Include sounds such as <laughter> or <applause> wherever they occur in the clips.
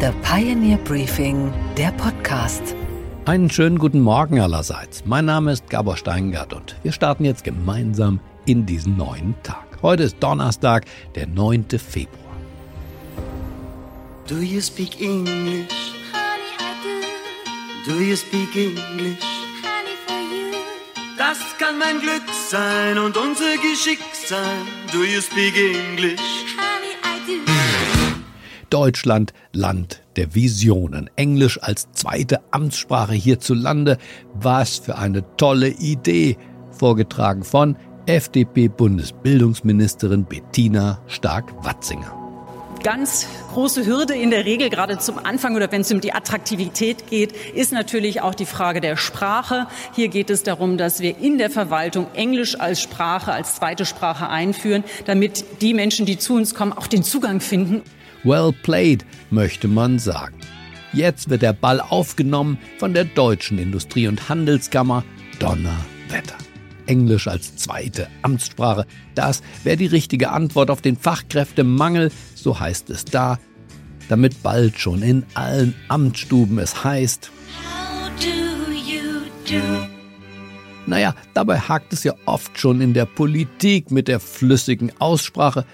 The Pioneer Briefing, der Podcast. Einen schönen guten Morgen allerseits. Mein Name ist Gabor Steingart und wir starten jetzt gemeinsam in diesen neuen Tag. Heute ist Donnerstag, der 9. Februar. Do you speak English? Honey, I do. Do you speak English? Honey, for you. Das kann mein Glück sein und unser Geschick sein. Do you speak English? Deutschland, Land der Visionen. Englisch als zweite Amtssprache hierzulande. Was für eine tolle Idee. Vorgetragen von FDP-Bundesbildungsministerin Bettina Stark-Watzinger. Ganz große Hürde in der Regel, gerade zum Anfang oder wenn es um die Attraktivität geht, ist natürlich auch die Frage der Sprache. Hier geht es darum, dass wir in der Verwaltung Englisch als Sprache, als zweite Sprache einführen, damit die Menschen, die zu uns kommen, auch den Zugang finden. Well played, möchte man sagen. Jetzt wird der Ball aufgenommen von der deutschen Industrie- und Handelskammer Donnerwetter. Englisch als zweite Amtssprache. Das wäre die richtige Antwort auf den Fachkräftemangel, so heißt es da, damit bald schon in allen Amtsstuben es heißt, do do? naja, dabei hakt es ja oft schon in der Politik mit der flüssigen Aussprache.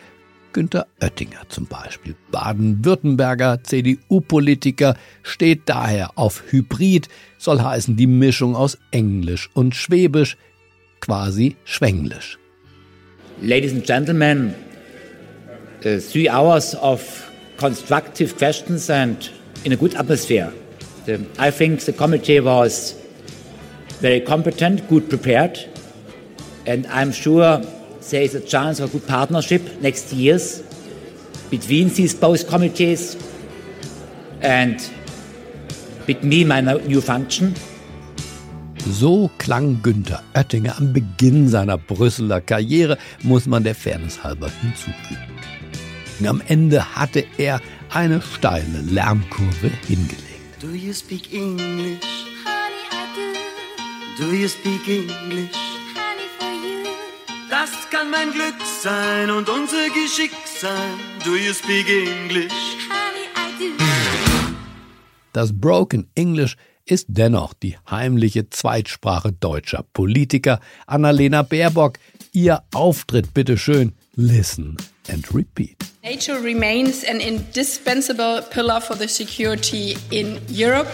Günter Oettinger zum Beispiel, Baden-Württemberger CDU-Politiker, steht daher auf Hybrid, soll heißen die Mischung aus Englisch und Schwäbisch, quasi Schwenglisch. Ladies and gentlemen, uh, three hours of constructive questions and in a good atmosphere. I think the committee was very competent, good prepared, and I'm sure there is a chance of a good partnership next years between these both committees and with me, my new function. So klang Günther Oettinger am Beginn seiner Brüsseler Karriere, muss man der Fairness halber hinzufügen. Am Ende hatte er eine steile Lernkurve hingelegt. Do you speak English? Honey, I do. Do you speak English? Kann mein Glück sein und unser Geschick sein. Do you speak English? Honey, I do. Das Broken English ist dennoch die heimliche Zweitsprache deutscher Politiker. Annalena Baerbock, ihr Auftritt bitteschön. Listen and repeat. NATO remains an indispensable pillar for the security in Europe.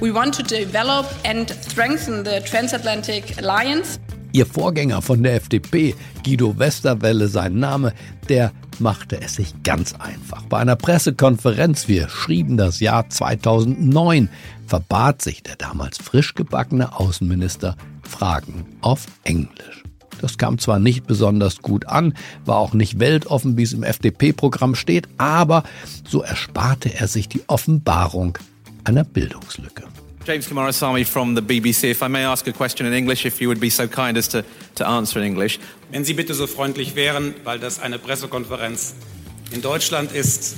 We want to develop and strengthen the transatlantic alliance. Ihr Vorgänger von der FDP, Guido Westerwelle sein Name, der machte es sich ganz einfach. Bei einer Pressekonferenz, wir schrieben das Jahr 2009, verbat sich der damals frisch gebackene Außenminister Fragen auf Englisch. Das kam zwar nicht besonders gut an, war auch nicht weltoffen, wie es im FDP-Programm steht, aber so ersparte er sich die Offenbarung einer Bildungslücke. James Kumarasamy from the BBC. If I may ask a question in English, if you would be so kind as to, to answer in English. Wenn Sie bitte so freundlich wären, weil das eine Pressekonferenz in Deutschland ist.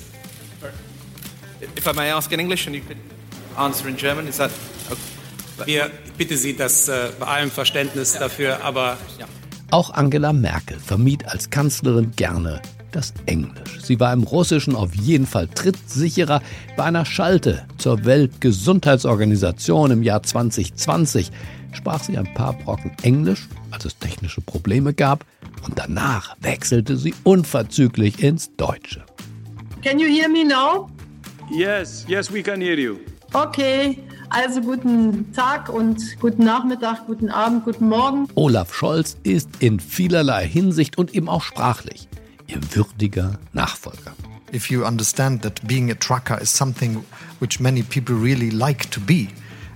If I may ask in English and you could answer in German, is that okay? Wir ich bitte Sie das äh, bei allem Verständnis dafür, aber Auch Angela Merkel vermied als Kanzlerin gerne das Englisch. Sie war im Russischen auf jeden Fall trittsicherer. Bei einer Schalte zur Weltgesundheitsorganisation im Jahr 2020 sprach sie ein paar Brocken Englisch, als es technische Probleme gab, und danach wechselte sie unverzüglich ins Deutsche. Can you hear me now? Yes, yes, we can hear you. Okay, also guten Tag und guten Nachmittag, guten Abend, guten Morgen. Olaf Scholz ist in vielerlei Hinsicht und eben auch sprachlich ihr würdiger Nachfolger. if you understand that being a trucker is something which many people really like to be,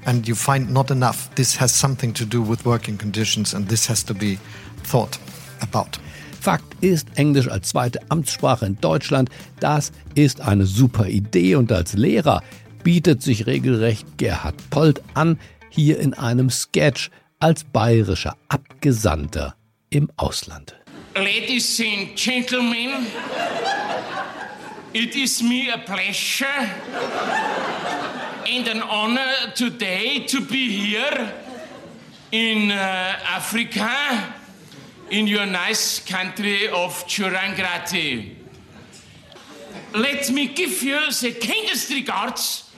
and you find not enough, this has something to do with working conditions, and this has to be thought about. Fakt ist, Englisch als zweite Amtssprache in Deutschland, das ist eine super Idee und als Lehrer bietet sich regelrecht Gerhard Polt an, hier in einem Sketch als bayerischer Abgesandter im Ausland. Ladies and gentlemen, it is me a pleasure and an honor today to be here in uh, Africa, in your nice country of Churangrati. let me give you the kindest regards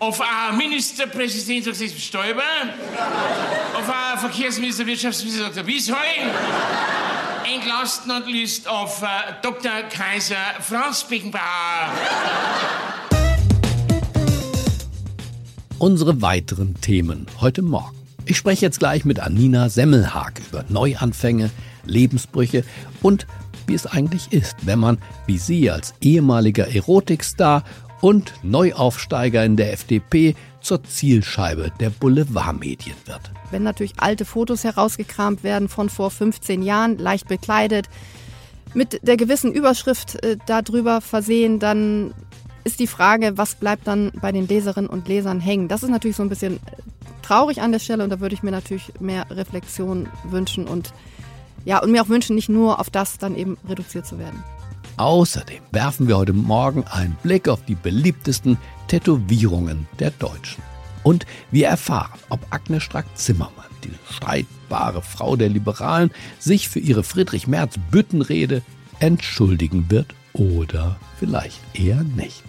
of our Minister President Dr. Stoiber, of our Verkehrsminister Wirtschaftsminister Dr. and last not least of uh, Dr. Kaiser Franz Beckenbauer. Unsere weiteren Themen heute Morgen. Ich spreche jetzt gleich mit Anina Semmelhag über Neuanfänge, Lebensbrüche und wie es eigentlich ist, wenn man, wie sie als ehemaliger Erotikstar und Neuaufsteiger in der FDP zur Zielscheibe der Boulevardmedien wird. Wenn natürlich alte Fotos herausgekramt werden von vor 15 Jahren, leicht bekleidet, mit der gewissen Überschrift äh, darüber versehen, dann ist die Frage, was bleibt dann bei den Leserinnen und Lesern hängen. Das ist natürlich so ein bisschen äh, traurig an der Stelle und da würde ich mir natürlich mehr Reflexion wünschen und ja, und mir auch wünschen, nicht nur auf das dann eben reduziert zu werden. Außerdem werfen wir heute Morgen einen Blick auf die beliebtesten Tätowierungen der Deutschen. Und wir erfahren, ob Agnes Strack-Zimmermann, die streitbare Frau der Liberalen, sich für ihre Friedrich-Merz-Büttenrede entschuldigen wird oder vielleicht eher nicht.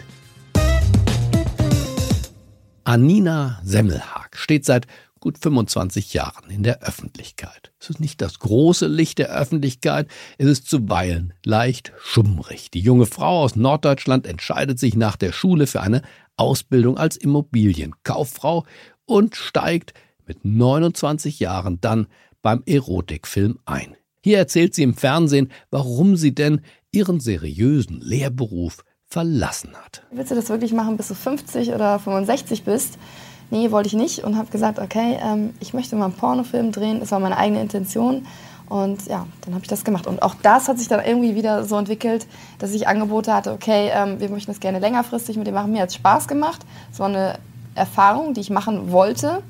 Anina Semmelhag steht seit gut 25 Jahren in der Öffentlichkeit. Es ist nicht das große Licht der Öffentlichkeit, es ist zuweilen leicht schummrig. Die junge Frau aus Norddeutschland entscheidet sich nach der Schule für eine Ausbildung als Immobilienkauffrau und steigt mit 29 Jahren dann beim Erotikfilm ein. Hier erzählt sie im Fernsehen, warum sie denn ihren seriösen Lehrberuf verlassen hat. Willst du das wirklich machen, bis du 50 oder 65 bist? Nee, wollte ich nicht und habe gesagt, okay, ähm, ich möchte mal einen Pornofilm drehen. Das war meine eigene Intention. Und ja, dann habe ich das gemacht. Und auch das hat sich dann irgendwie wieder so entwickelt, dass ich Angebote hatte, okay, ähm, wir möchten das gerne längerfristig mit dem machen. Mir hat es Spaß gemacht. Es war eine Erfahrung, die ich machen wollte.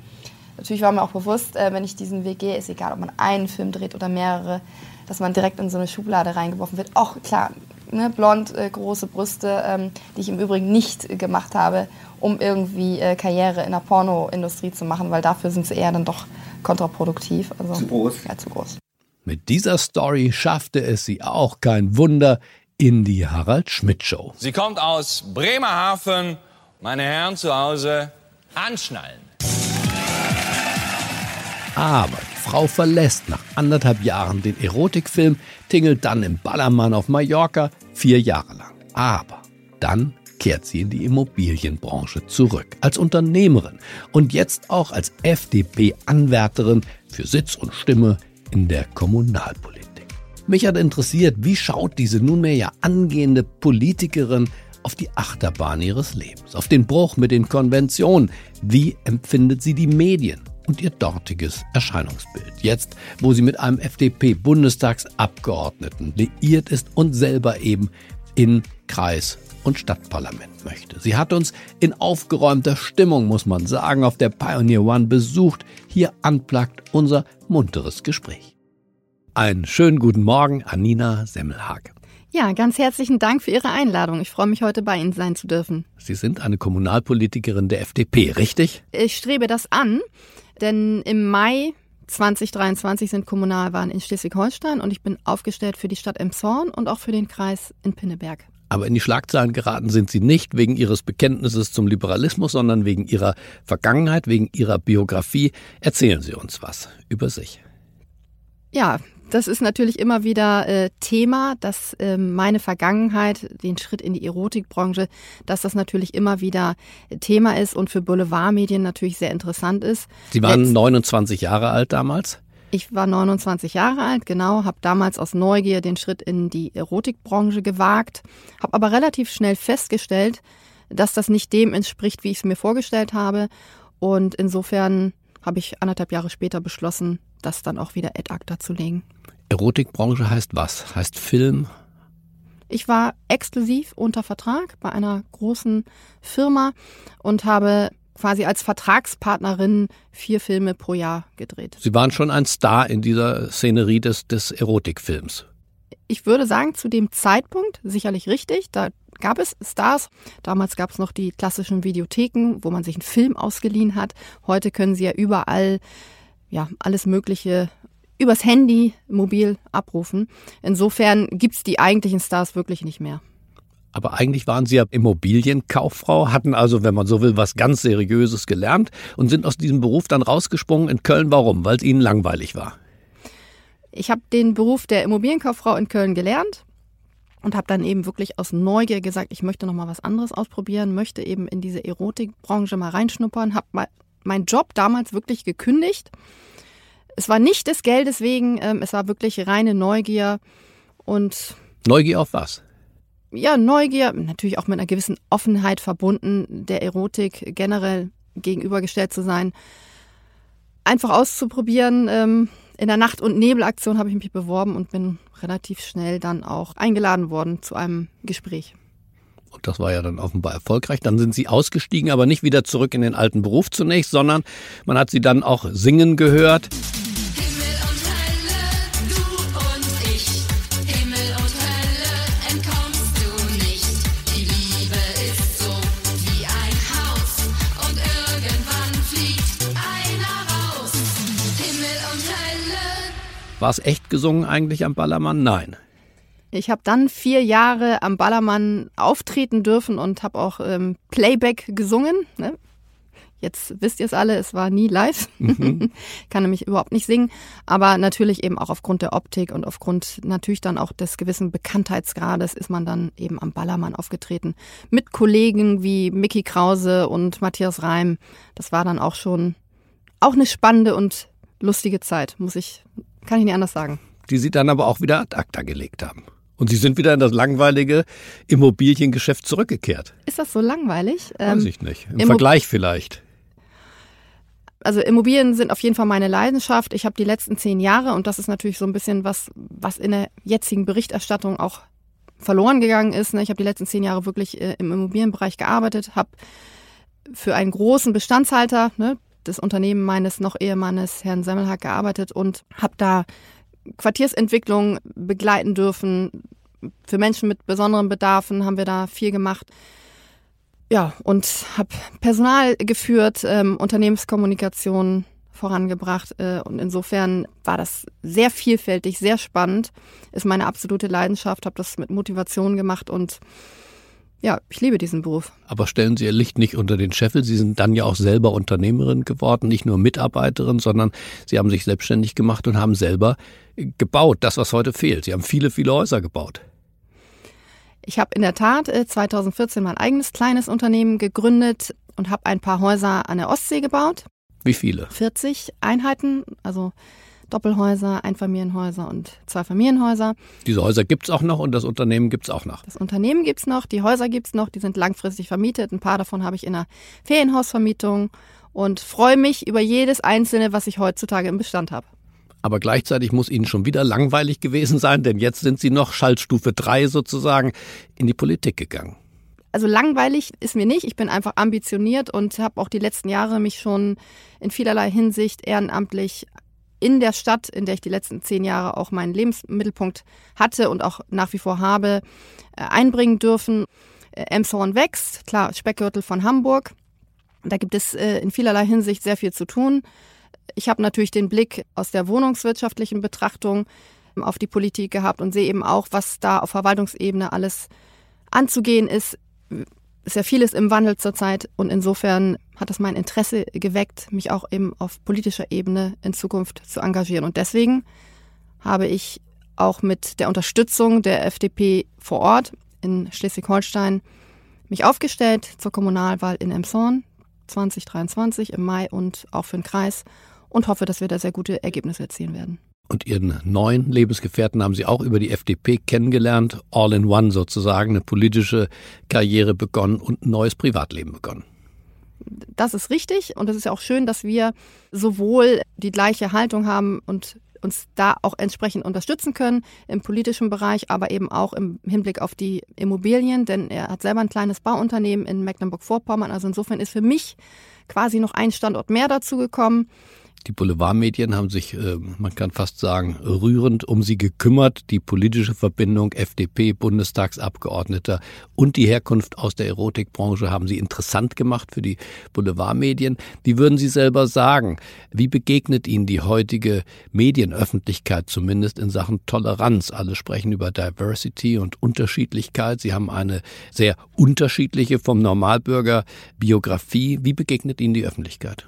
Natürlich war mir auch bewusst, äh, wenn ich diesen Weg gehe, ist egal, ob man einen Film dreht oder mehrere, dass man direkt in so eine Schublade reingeworfen wird. Auch klar, ne, blond, äh, große Brüste, ähm, die ich im Übrigen nicht gemacht habe, um irgendwie äh, Karriere in der Pornoindustrie zu machen, weil dafür sind sie eher dann doch kontraproduktiv. Also, Zu groß? Ja, zu groß. Mit dieser Story schaffte es sie auch kein Wunder in die Harald Schmidt Show. Sie kommt aus Bremerhaven. Meine Herren zu Hause, anschnallen. Aber die Frau verlässt nach anderthalb Jahren den Erotikfilm, tingelt dann im Ballermann auf Mallorca vier Jahre lang. Aber dann kehrt sie in die Immobilienbranche zurück. Als Unternehmerin und jetzt auch als FDP-Anwärterin für Sitz und Stimme in der Kommunalpolitik. Mich hat interessiert, wie schaut diese nunmehr ja angehende Politikerin auf die Achterbahn ihres Lebens, auf den Bruch mit den Konventionen. Wie empfindet sie die Medien und ihr dortiges Erscheinungsbild? Jetzt, wo sie mit einem FDP-Bundestagsabgeordneten liiert ist und selber eben in Kreis und Stadtparlament möchte. Sie hat uns in aufgeräumter Stimmung, muss man sagen, auf der Pioneer One besucht. Hier anplagt unser munteres Gespräch. Einen schönen guten Morgen, Anina Semmelhag. Ja, ganz herzlichen Dank für Ihre Einladung. Ich freue mich, heute bei Ihnen sein zu dürfen. Sie sind eine Kommunalpolitikerin der FDP, richtig? Ich strebe das an, denn im Mai 2023 sind Kommunalwahlen in Schleswig-Holstein und ich bin aufgestellt für die Stadt Emshorn und auch für den Kreis in Pinneberg. Aber in die Schlagzeilen geraten sind Sie nicht wegen Ihres Bekenntnisses zum Liberalismus, sondern wegen Ihrer Vergangenheit, wegen Ihrer Biografie. Erzählen Sie uns was über sich. Ja, das ist natürlich immer wieder äh, Thema, dass äh, meine Vergangenheit, den Schritt in die Erotikbranche, dass das natürlich immer wieder Thema ist und für Boulevardmedien natürlich sehr interessant ist. Sie waren Jetzt, 29 Jahre alt damals? Ich war 29 Jahre alt, genau, habe damals aus Neugier den Schritt in die Erotikbranche gewagt, habe aber relativ schnell festgestellt, dass das nicht dem entspricht, wie ich es mir vorgestellt habe. Und insofern habe ich anderthalb Jahre später beschlossen, das dann auch wieder ad acta zu legen. Erotikbranche heißt was? Heißt Film? Ich war exklusiv unter Vertrag bei einer großen Firma und habe quasi als Vertragspartnerin vier Filme pro Jahr gedreht. Sie waren schon ein Star in dieser Szenerie des, des Erotikfilms. Ich würde sagen, zu dem Zeitpunkt sicherlich richtig. Da gab es Stars. Damals gab es noch die klassischen Videotheken, wo man sich einen Film ausgeliehen hat. Heute können Sie ja überall ja, alles Mögliche übers Handy mobil abrufen. Insofern gibt es die eigentlichen Stars wirklich nicht mehr. Aber eigentlich waren Sie ja Immobilienkauffrau, hatten also, wenn man so will, was ganz Seriöses gelernt und sind aus diesem Beruf dann rausgesprungen in Köln. Warum? Weil es Ihnen langweilig war. Ich habe den Beruf der Immobilienkauffrau in Köln gelernt und habe dann eben wirklich aus Neugier gesagt, ich möchte noch mal was anderes ausprobieren, möchte eben in diese Erotikbranche mal reinschnuppern, habe meinen Job damals wirklich gekündigt. Es war nicht des Geldes wegen, ähm, es war wirklich reine Neugier und Neugier auf was? ja, Neugier, natürlich auch mit einer gewissen Offenheit verbunden, der Erotik generell gegenübergestellt zu sein. Einfach auszuprobieren. Ähm, in der Nacht- und Nebelaktion habe ich mich beworben und bin relativ schnell dann auch eingeladen worden zu einem Gespräch. Und das war ja dann offenbar erfolgreich. Dann sind Sie ausgestiegen, aber nicht wieder zurück in den alten Beruf zunächst, sondern man hat Sie dann auch singen gehört. War es echt gesungen eigentlich am Ballermann? Nein. Ich habe dann vier Jahre am Ballermann auftreten dürfen und habe auch ähm, Playback gesungen. Ne? Jetzt wisst ihr es alle, es war nie live. Mhm. <laughs> Kann nämlich überhaupt nicht singen. Aber natürlich eben auch aufgrund der Optik und aufgrund natürlich dann auch des gewissen Bekanntheitsgrades ist man dann eben am Ballermann aufgetreten. Mit Kollegen wie Mickey Krause und Matthias Reim. Das war dann auch schon auch eine spannende und lustige Zeit, muss ich, kann ich nicht anders sagen. Die Sie dann aber auch wieder ad acta gelegt haben. Und Sie sind wieder in das langweilige Immobiliengeschäft zurückgekehrt. Ist das so langweilig? Weiß Ähm, ich nicht. Im Immo- Vergleich vielleicht. also Immobilien sind auf jeden Fall meine Leidenschaft. Ich habe die letzten zehn Jahre, und das ist natürlich so ein bisschen was, was in der jetzigen Berichterstattung auch verloren gegangen ist. ne. Ich habe die letzten zehn Jahre wirklich äh, im Immobilienbereich gearbeitet, habe für einen großen Bestandshalter, ne, das Unternehmen meines noch Ehemannes, Herrn Semmelhack, gearbeitet und habe da Quartiersentwicklung begleiten dürfen. Für Menschen mit besonderen Bedarfen haben wir da viel gemacht. Ja, und habe Personal geführt, ähm, Unternehmenskommunikation vorangebracht. Äh, und insofern war das sehr vielfältig, sehr spannend. Ist meine absolute Leidenschaft, habe das mit Motivation gemacht und ja, ich liebe diesen Beruf. Aber stellen Sie Ihr Licht nicht unter den Scheffel. Sie sind dann ja auch selber Unternehmerin geworden, nicht nur Mitarbeiterin, sondern Sie haben sich selbstständig gemacht und haben selber gebaut, das, was heute fehlt. Sie haben viele, viele Häuser gebaut. Ich habe in der Tat äh, 2014 mein eigenes kleines Unternehmen gegründet und habe ein paar Häuser an der Ostsee gebaut. Wie viele? 40 Einheiten, also Doppelhäuser, Einfamilienhäuser und Zweifamilienhäuser. Diese Häuser gibt's auch noch und das Unternehmen gibt's auch noch. Das Unternehmen gibt's noch, die Häuser gibt's noch, die sind langfristig vermietet. Ein paar davon habe ich in einer Ferienhausvermietung und freue mich über jedes einzelne, was ich heutzutage im Bestand habe. Aber gleichzeitig muss Ihnen schon wieder langweilig gewesen sein, denn jetzt sind Sie noch Schaltstufe 3 sozusagen in die Politik gegangen. Also langweilig ist mir nicht. Ich bin einfach ambitioniert und habe auch die letzten Jahre mich schon in vielerlei Hinsicht ehrenamtlich in der Stadt, in der ich die letzten zehn Jahre auch meinen Lebensmittelpunkt hatte und auch nach wie vor habe, äh, einbringen dürfen. Äh, Emshorn wächst, klar, Speckgürtel von Hamburg. Da gibt es äh, in vielerlei Hinsicht sehr viel zu tun. Ich habe natürlich den Blick aus der wohnungswirtschaftlichen Betrachtung auf die Politik gehabt und sehe eben auch, was da auf Verwaltungsebene alles anzugehen ist. Ist ja vieles im Wandel zurzeit und insofern hat es mein Interesse geweckt, mich auch eben auf politischer Ebene in Zukunft zu engagieren. Und deswegen habe ich auch mit der Unterstützung der FDP vor Ort in Schleswig-Holstein mich aufgestellt zur Kommunalwahl in Emshorn 2023 im Mai und auch für den Kreis und hoffe, dass wir da sehr gute Ergebnisse erzielen werden. Und Ihren neuen Lebensgefährten haben Sie auch über die FDP kennengelernt, all in one sozusagen, eine politische Karriere begonnen und ein neues Privatleben begonnen. Das ist richtig und es ist ja auch schön, dass wir sowohl die gleiche Haltung haben und uns da auch entsprechend unterstützen können im politischen Bereich, aber eben auch im Hinblick auf die Immobilien, denn er hat selber ein kleines Bauunternehmen in Mecklenburg-Vorpommern. Also insofern ist für mich quasi noch ein Standort mehr dazu gekommen. Die Boulevardmedien haben sich, äh, man kann fast sagen, rührend um sie gekümmert. Die politische Verbindung FDP, Bundestagsabgeordneter und die Herkunft aus der Erotikbranche haben sie interessant gemacht für die Boulevardmedien. Wie würden Sie selber sagen, wie begegnet Ihnen die heutige Medienöffentlichkeit zumindest in Sachen Toleranz? Alle sprechen über Diversity und Unterschiedlichkeit. Sie haben eine sehr unterschiedliche vom Normalbürger Biografie. Wie begegnet Ihnen die Öffentlichkeit?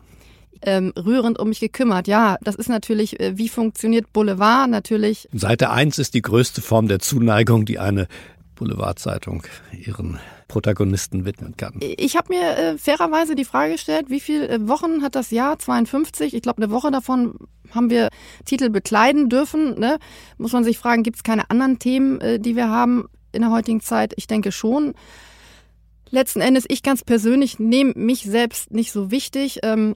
Ähm, rührend um mich gekümmert. Ja, das ist natürlich, äh, wie funktioniert Boulevard natürlich. Seite 1 ist die größte Form der Zuneigung, die eine Boulevardzeitung ihren Protagonisten widmen kann. Ich habe mir äh, fairerweise die Frage gestellt, wie viele äh, Wochen hat das Jahr 52? Ich glaube, eine Woche davon haben wir Titel bekleiden dürfen. Ne? Muss man sich fragen, gibt es keine anderen Themen, äh, die wir haben in der heutigen Zeit? Ich denke schon. Letzten Endes, ich ganz persönlich nehme mich selbst nicht so wichtig. Ähm,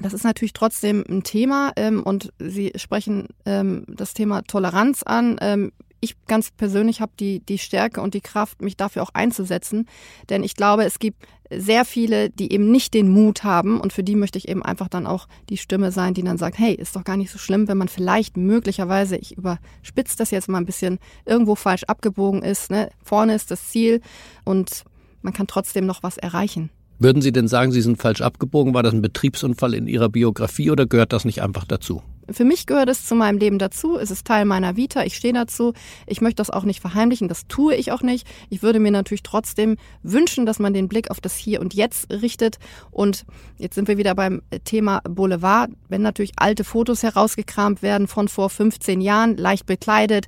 das ist natürlich trotzdem ein Thema ähm, und Sie sprechen ähm, das Thema Toleranz an. Ähm, ich ganz persönlich habe die, die Stärke und die Kraft, mich dafür auch einzusetzen. Denn ich glaube, es gibt sehr viele, die eben nicht den Mut haben und für die möchte ich eben einfach dann auch die Stimme sein, die dann sagt, hey, ist doch gar nicht so schlimm, wenn man vielleicht möglicherweise, ich überspitze das jetzt mal ein bisschen, irgendwo falsch abgebogen ist. Ne? Vorne ist das Ziel und man kann trotzdem noch was erreichen. Würden Sie denn sagen, Sie sind falsch abgebogen? War das ein Betriebsunfall in Ihrer Biografie oder gehört das nicht einfach dazu? Für mich gehört es zu meinem Leben dazu. Es ist Teil meiner Vita. Ich stehe dazu. Ich möchte das auch nicht verheimlichen. Das tue ich auch nicht. Ich würde mir natürlich trotzdem wünschen, dass man den Blick auf das Hier und Jetzt richtet. Und jetzt sind wir wieder beim Thema Boulevard. Wenn natürlich alte Fotos herausgekramt werden von vor 15 Jahren, leicht bekleidet,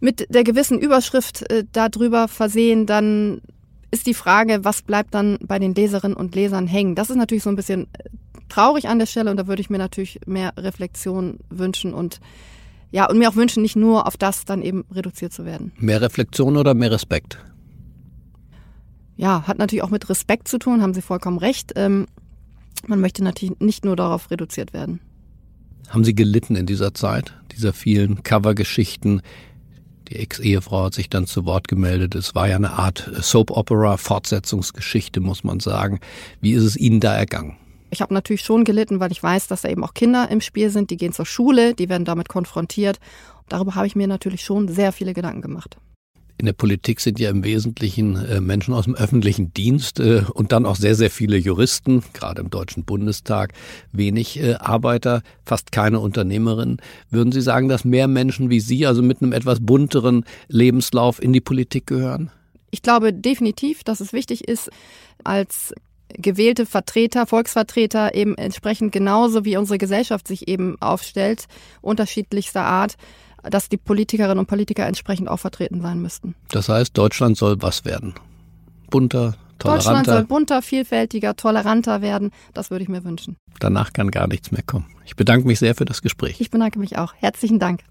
mit der gewissen Überschrift äh, darüber versehen, dann ist die Frage, was bleibt dann bei den Leserinnen und Lesern hängen? Das ist natürlich so ein bisschen äh, traurig an der Stelle und da würde ich mir natürlich mehr Reflexion wünschen und ja, und mir auch wünschen, nicht nur auf das dann eben reduziert zu werden. Mehr Reflexion oder mehr Respekt? Ja, hat natürlich auch mit Respekt zu tun, haben Sie vollkommen recht. Ähm, man möchte natürlich nicht nur darauf reduziert werden. Haben Sie gelitten in dieser Zeit, dieser vielen Covergeschichten, die Ex-Ehefrau hat sich dann zu Wort gemeldet. Es war ja eine Art Soap-Opera, Fortsetzungsgeschichte, muss man sagen. Wie ist es Ihnen da ergangen? Ich habe natürlich schon gelitten, weil ich weiß, dass da eben auch Kinder im Spiel sind, die gehen zur Schule, die werden damit konfrontiert. Darüber habe ich mir natürlich schon sehr viele Gedanken gemacht in der Politik sind ja im Wesentlichen äh, Menschen aus dem öffentlichen Dienst äh, und dann auch sehr, sehr viele Juristen, gerade im Deutschen Bundestag, wenig äh, Arbeiter, fast keine Unternehmerinnen. Würden Sie sagen, dass mehr Menschen wie Sie, also mit einem etwas bunteren Lebenslauf, in die Politik gehören? Ich glaube definitiv, dass es wichtig ist, als gewählte Vertreter, Volksvertreter eben entsprechend genauso wie unsere Gesellschaft sich eben aufstellt, unterschiedlichster Art, dass die Politikerinnen und Politiker entsprechend auch vertreten sein müssten. Das heißt, Deutschland soll was werden? Bunter, toleranter? Deutschland soll bunter, vielfältiger, toleranter werden. Das würde ich mir wünschen. Danach kann gar nichts mehr kommen. Ich bedanke mich sehr für das Gespräch. Ich bedanke mich auch. Herzlichen Dank.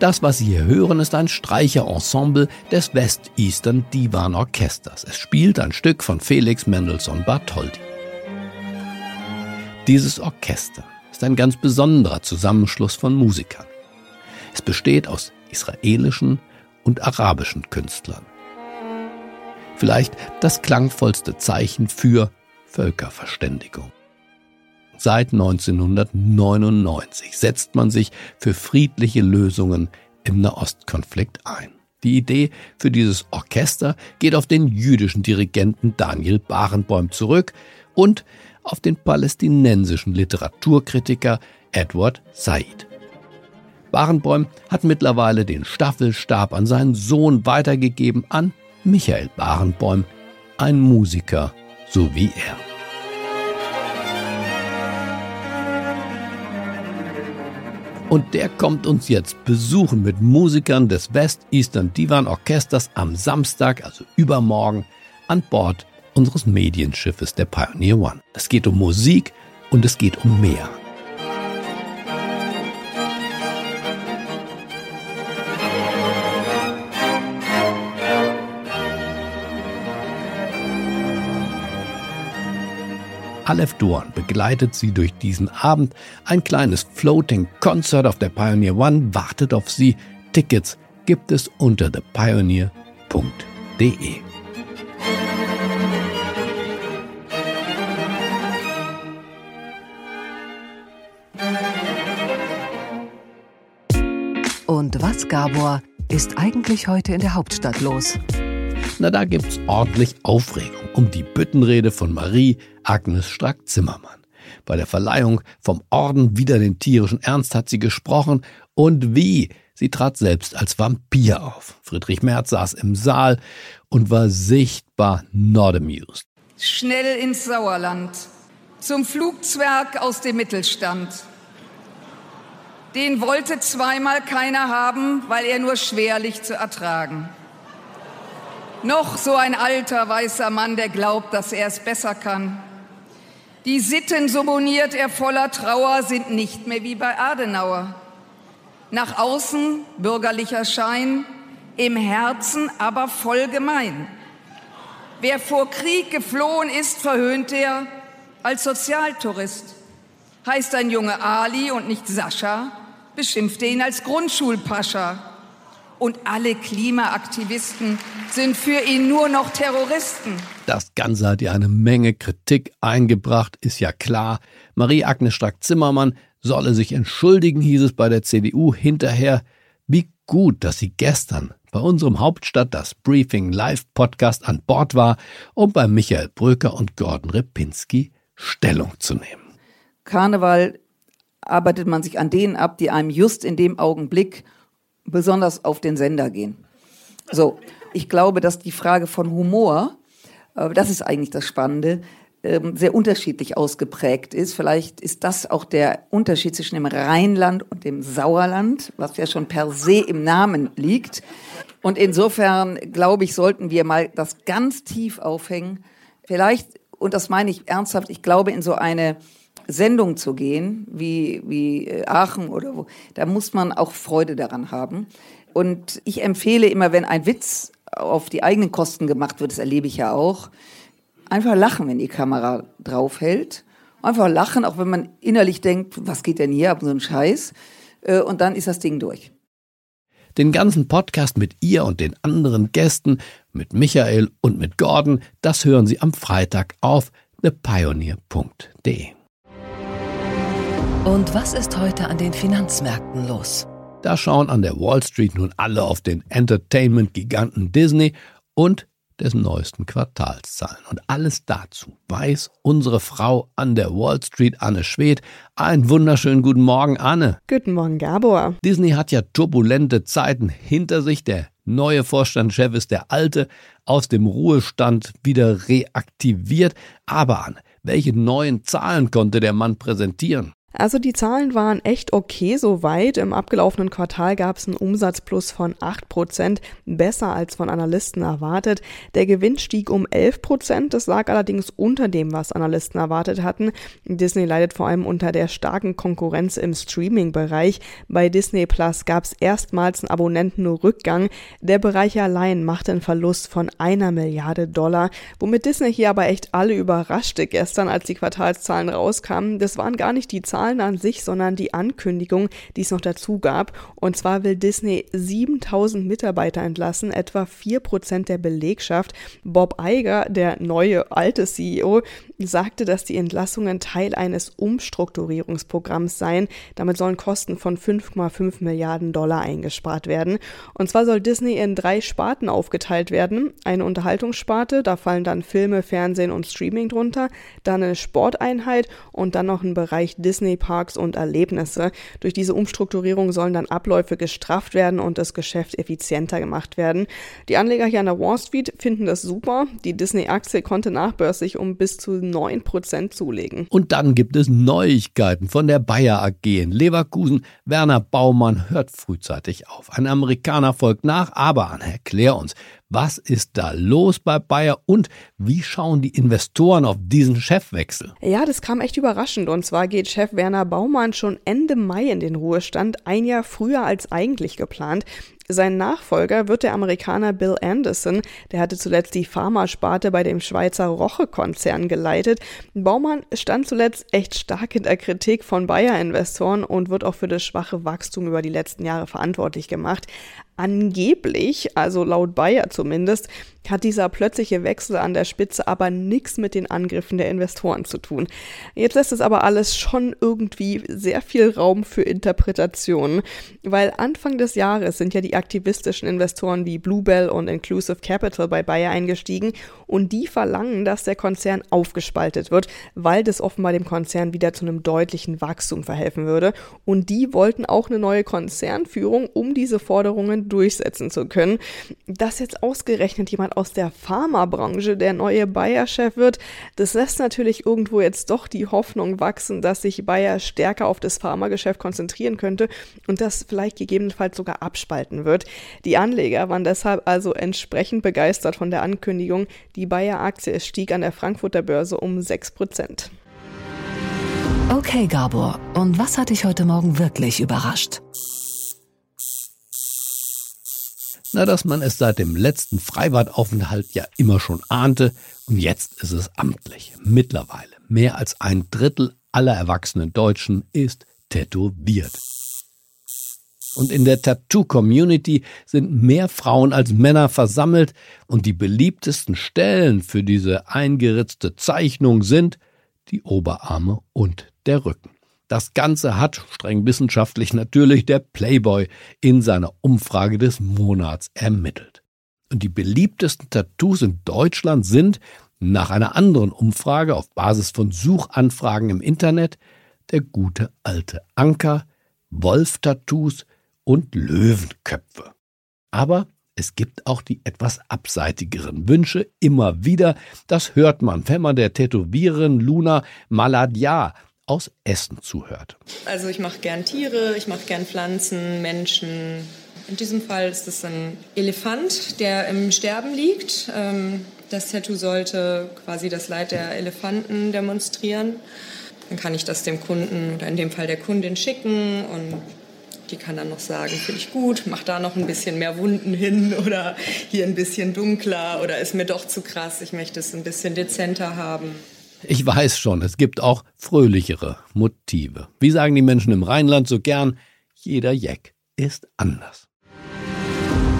Das, was Sie hier hören, ist ein Streicherensemble des West-Eastern Divan Orchesters. Es spielt ein Stück von Felix Mendelssohn Bartholdy. Dieses Orchester ist ein ganz besonderer Zusammenschluss von Musikern. Es besteht aus israelischen und arabischen Künstlern. Vielleicht das klangvollste Zeichen für Völkerverständigung. Seit 1999 setzt man sich für friedliche Lösungen im Nahostkonflikt ein. Die Idee für dieses Orchester geht auf den jüdischen Dirigenten Daniel Barenboim zurück und auf den palästinensischen Literaturkritiker Edward Said. Barenboim hat mittlerweile den Staffelstab an seinen Sohn weitergegeben, an Michael Barenboim, ein Musiker so wie er. Und der kommt uns jetzt besuchen mit Musikern des West Eastern Divan Orchesters am Samstag, also übermorgen, an Bord unseres Medienschiffes der Pioneer One. Es geht um Musik und es geht um mehr. Aleph Dorn begleitet sie durch diesen Abend. Ein kleines Floating Concert auf der Pioneer One wartet auf sie. Tickets gibt es unter thepioneer.de. Und was, Gabor, ist eigentlich heute in der Hauptstadt los? Na, da gibt's ordentlich Aufregung um die Büttenrede von Marie Agnes Strack-Zimmermann. Bei der Verleihung vom Orden wieder den tierischen Ernst hat sie gesprochen und wie. Sie trat selbst als Vampir auf. Friedrich Merz saß im Saal und war sichtbar not amused. Schnell ins Sauerland. Zum Flugzwerg aus dem Mittelstand. Den wollte zweimal keiner haben, weil er nur schwerlich zu ertragen. Noch so ein alter weißer Mann, der glaubt, dass er es besser kann. Die Sitten, so moniert er voller Trauer, sind nicht mehr wie bei Adenauer. Nach außen bürgerlicher Schein, im Herzen aber voll gemein. Wer vor Krieg geflohen ist, verhöhnt er als Sozialtourist. Heißt ein Junge Ali und nicht Sascha, beschimpft er ihn als Grundschulpascha. Und alle Klimaaktivisten sind für ihn nur noch Terroristen. Das Ganze hat ja eine Menge Kritik eingebracht, ist ja klar. Marie-Agnes Strack-Zimmermann solle sich entschuldigen, hieß es bei der CDU hinterher. Wie gut, dass sie gestern bei unserem Hauptstadt das Briefing Live Podcast an Bord war, um bei Michael Bröker und Gordon Repinski Stellung zu nehmen. Karneval arbeitet man sich an denen ab, die einem just in dem Augenblick besonders auf den Sender gehen. So, ich glaube, dass die Frage von Humor, äh, das ist eigentlich das Spannende, ähm, sehr unterschiedlich ausgeprägt ist. Vielleicht ist das auch der Unterschied zwischen dem Rheinland und dem Sauerland, was ja schon per se im Namen liegt. Und insofern, glaube ich, sollten wir mal das ganz tief aufhängen. Vielleicht, und das meine ich ernsthaft, ich glaube, in so eine Sendung zu gehen, wie, wie äh, Aachen oder wo, da muss man auch Freude daran haben. Und ich empfehle immer, wenn ein Witz auf die eigenen Kosten gemacht wird, das erlebe ich ja auch, einfach lachen, wenn die Kamera draufhält. Einfach lachen, auch wenn man innerlich denkt, was geht denn hier ab, so ein Scheiß. Äh, und dann ist das Ding durch. Den ganzen Podcast mit ihr und den anderen Gästen, mit Michael und mit Gordon, das hören Sie am Freitag auf thepioneer.de. Und was ist heute an den Finanzmärkten los? Da schauen an der Wall Street nun alle auf den Entertainment-Giganten Disney und dessen neuesten Quartalszahlen. Und alles dazu weiß unsere Frau an der Wall Street, Anne Schwedt. Einen wunderschönen guten Morgen, Anne. Guten Morgen, Gabor. Disney hat ja turbulente Zeiten hinter sich. Der neue Vorstandschef ist der alte, aus dem Ruhestand wieder reaktiviert. Aber Anne, welche neuen Zahlen konnte der Mann präsentieren? Also die Zahlen waren echt okay soweit. Im abgelaufenen Quartal gab es einen Umsatzplus von 8%, besser als von Analysten erwartet. Der Gewinn stieg um 11%, das lag allerdings unter dem, was Analysten erwartet hatten. Disney leidet vor allem unter der starken Konkurrenz im Streaming-Bereich. Bei Disney Plus gab es erstmals einen Abonnentenrückgang. Der Bereich allein machte einen Verlust von einer Milliarde Dollar, womit Disney hier aber echt alle überraschte gestern, als die Quartalszahlen rauskamen. Das waren gar nicht die Zahlen, Zahlen an sich, sondern die Ankündigung, die es noch dazu gab. Und zwar will Disney 7000 Mitarbeiter entlassen, etwa 4% der Belegschaft. Bob Iger, der neue alte CEO, sagte, dass die Entlassungen Teil eines Umstrukturierungsprogramms seien. Damit sollen Kosten von 5,5 Milliarden Dollar eingespart werden. Und zwar soll Disney in drei Sparten aufgeteilt werden. Eine Unterhaltungssparte, da fallen dann Filme, Fernsehen und Streaming drunter, dann eine Sporteinheit und dann noch ein Bereich Disney Disney-Parks und Erlebnisse. Durch diese Umstrukturierung sollen dann Abläufe gestrafft werden und das Geschäft effizienter gemacht werden. Die Anleger hier an der Wall Street finden das super. Die Disney-Aktie konnte nachbörslich um bis zu 9% zulegen. Und dann gibt es Neuigkeiten von der Bayer AG in Leverkusen. Werner Baumann hört frühzeitig auf. Ein Amerikaner folgt nach, aber Anne, erklär uns, was ist da los bei Bayer und wie schauen die Investoren auf diesen Chefwechsel? Ja, das kam echt überraschend. Und zwar geht Chef Werner Baumann schon Ende Mai in den Ruhestand, ein Jahr früher als eigentlich geplant. Sein Nachfolger wird der Amerikaner Bill Anderson. Der hatte zuletzt die Pharmasparte bei dem Schweizer Roche-Konzern geleitet. Baumann stand zuletzt echt stark in der Kritik von Bayer-Investoren und wird auch für das schwache Wachstum über die letzten Jahre verantwortlich gemacht. Angeblich, also laut Bayer zumindest, hat dieser plötzliche Wechsel an der Spitze aber nichts mit den Angriffen der Investoren zu tun. Jetzt lässt es aber alles schon irgendwie sehr viel Raum für Interpretationen, weil Anfang des Jahres sind ja die aktivistischen Investoren wie Bluebell und Inclusive Capital bei Bayer eingestiegen und die verlangen, dass der Konzern aufgespaltet wird, weil das offenbar dem Konzern wieder zu einem deutlichen Wachstum verhelfen würde und die wollten auch eine neue Konzernführung, um diese Forderungen durchsetzen zu können. Dass jetzt ausgerechnet jemand aus der Pharmabranche der neue Bayer-Chef wird, das lässt natürlich irgendwo jetzt doch die Hoffnung wachsen, dass sich Bayer stärker auf das Pharmageschäft konzentrieren könnte und das vielleicht gegebenenfalls sogar abspalten wird. Die Anleger waren deshalb also entsprechend begeistert von der Ankündigung. Die Bayer-Aktie stieg an der Frankfurter Börse um 6 Prozent. Okay, Gabor, und was hat dich heute Morgen wirklich überrascht? Na, dass man es seit dem letzten Freibadaufenthalt ja immer schon ahnte und jetzt ist es amtlich. Mittlerweile mehr als ein Drittel aller erwachsenen Deutschen ist tätowiert. Und in der Tattoo-Community sind mehr Frauen als Männer versammelt und die beliebtesten Stellen für diese eingeritzte Zeichnung sind die Oberarme und der Rücken. Das Ganze hat, streng wissenschaftlich natürlich, der Playboy in seiner Umfrage des Monats ermittelt. Und die beliebtesten Tattoos in Deutschland sind, nach einer anderen Umfrage auf Basis von Suchanfragen im Internet, der gute alte Anker, Wolf-Tattoos und Löwenköpfe. Aber es gibt auch die etwas abseitigeren Wünsche immer wieder. Das hört man, wenn man der Tätowiererin Luna Maladia aus Essen zuhört. Also ich mache gern Tiere, ich mache gern Pflanzen, Menschen. In diesem Fall ist es ein Elefant, der im Sterben liegt. Ähm, das Tattoo sollte quasi das Leid der Elefanten demonstrieren. Dann kann ich das dem Kunden oder in dem Fall der Kundin schicken und die kann dann noch sagen, finde ich gut, mach da noch ein bisschen mehr Wunden hin <laughs> oder hier ein bisschen dunkler oder ist mir doch zu krass, ich möchte es ein bisschen dezenter haben. Ich weiß schon, es gibt auch fröhlichere Motive. Wie sagen die Menschen im Rheinland so gern, jeder Jack ist anders.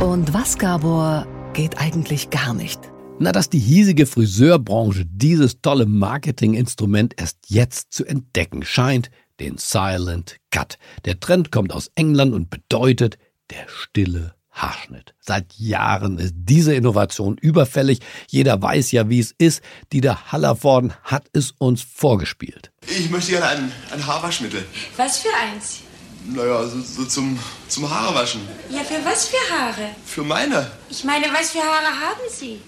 Und was, Gabor, geht eigentlich gar nicht? Na, dass die hiesige Friseurbranche dieses tolle Marketinginstrument erst jetzt zu entdecken scheint, den Silent Cut. Der Trend kommt aus England und bedeutet der stille Haarschnitt. Seit Jahren ist diese Innovation überfällig. Jeder weiß ja, wie es ist. Dieter Hallervorden hat es uns vorgespielt. Ich möchte gerne ein, ein Haarwaschmittel. Was für eins? Naja, so, so zum, zum Haarewaschen. Ja, für was für Haare? Für meine. Ich meine, was für Haare haben Sie?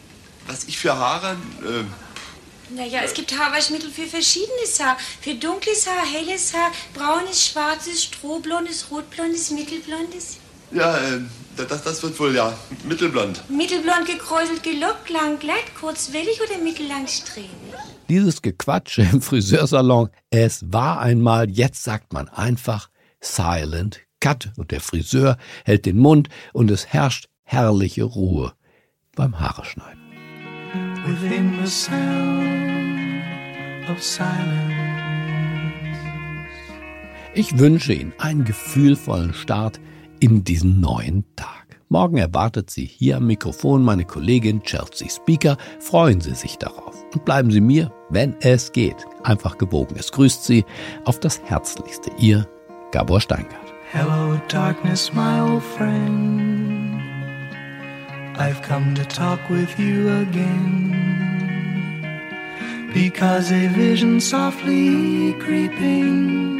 Was ich für Haare? Äh, Naja, es gibt Haarwaschmittel für verschiedenes Haar. Für dunkles Haar, helles Haar, braunes, schwarzes, strohblondes, rotblondes, mittelblondes. ja, äh, das, das wird wohl, ja, mittelblond. Mittelblond gekräuselt, gelockt, lang, glatt, kurzwellig oder mittellang strähnig? Dieses Gequatsche im Friseursalon, es war einmal, jetzt sagt man einfach Silent Cut und der Friseur hält den Mund und es herrscht herrliche Ruhe beim Haare schneiden. within the sound of silence. Ich wünsche Ihnen einen gefühlvollen Start in diesen neuen Tag. Morgen erwartet Sie hier am Mikrofon meine Kollegin Chelsea Speaker. Freuen Sie sich darauf und bleiben Sie mir, wenn es geht, einfach gewogen. Es grüßt Sie auf das Herzlichste. Ihr Gabor Steingart. Hello, darkness, my old friend. I've come to talk with you again. Because a vision softly creeping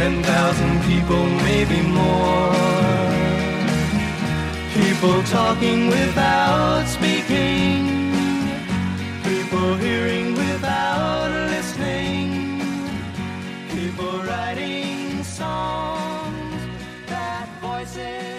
ten thousand people, maybe more. People talking without speaking. People hearing without listening. People writing songs that voices.